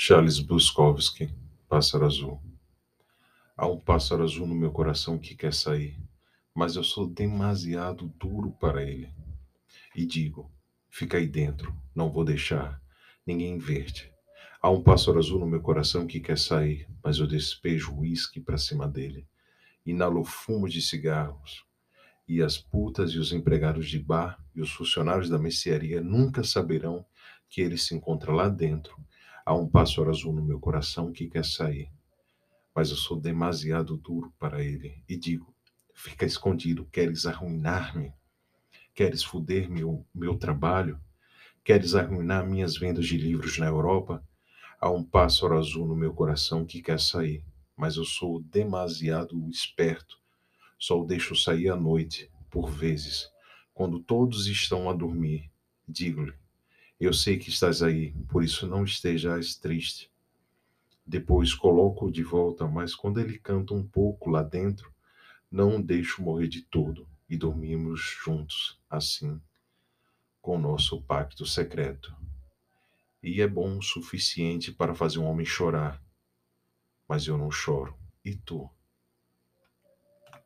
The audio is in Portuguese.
Charles Bukowski, Pássaro Azul. Há um pássaro azul no meu coração que quer sair, mas eu sou demasiado duro para ele. E digo: fica aí dentro, não vou deixar ninguém ver-te. Há um pássaro azul no meu coração que quer sair, mas eu despejo uísque para cima dele. Inalo fumo de cigarros. E as putas e os empregados de bar e os funcionários da mercearia nunca saberão que ele se encontra lá dentro Há um pássaro azul no meu coração que quer sair, mas eu sou demasiado duro para ele e digo: fica escondido, queres arruinar-me? Queres foder meu, meu trabalho? Queres arruinar minhas vendas de livros na Europa? Há um pássaro azul no meu coração que quer sair, mas eu sou demasiado esperto. Só o deixo sair à noite, por vezes, quando todos estão a dormir. Digo-lhe: eu sei que estás aí, por isso não estejas triste. Depois coloco-o de volta, mas quando ele canta um pouco lá dentro, não o deixo morrer de todo e dormimos juntos, assim, com nosso pacto secreto. E é bom o suficiente para fazer um homem chorar. Mas eu não choro. E tu?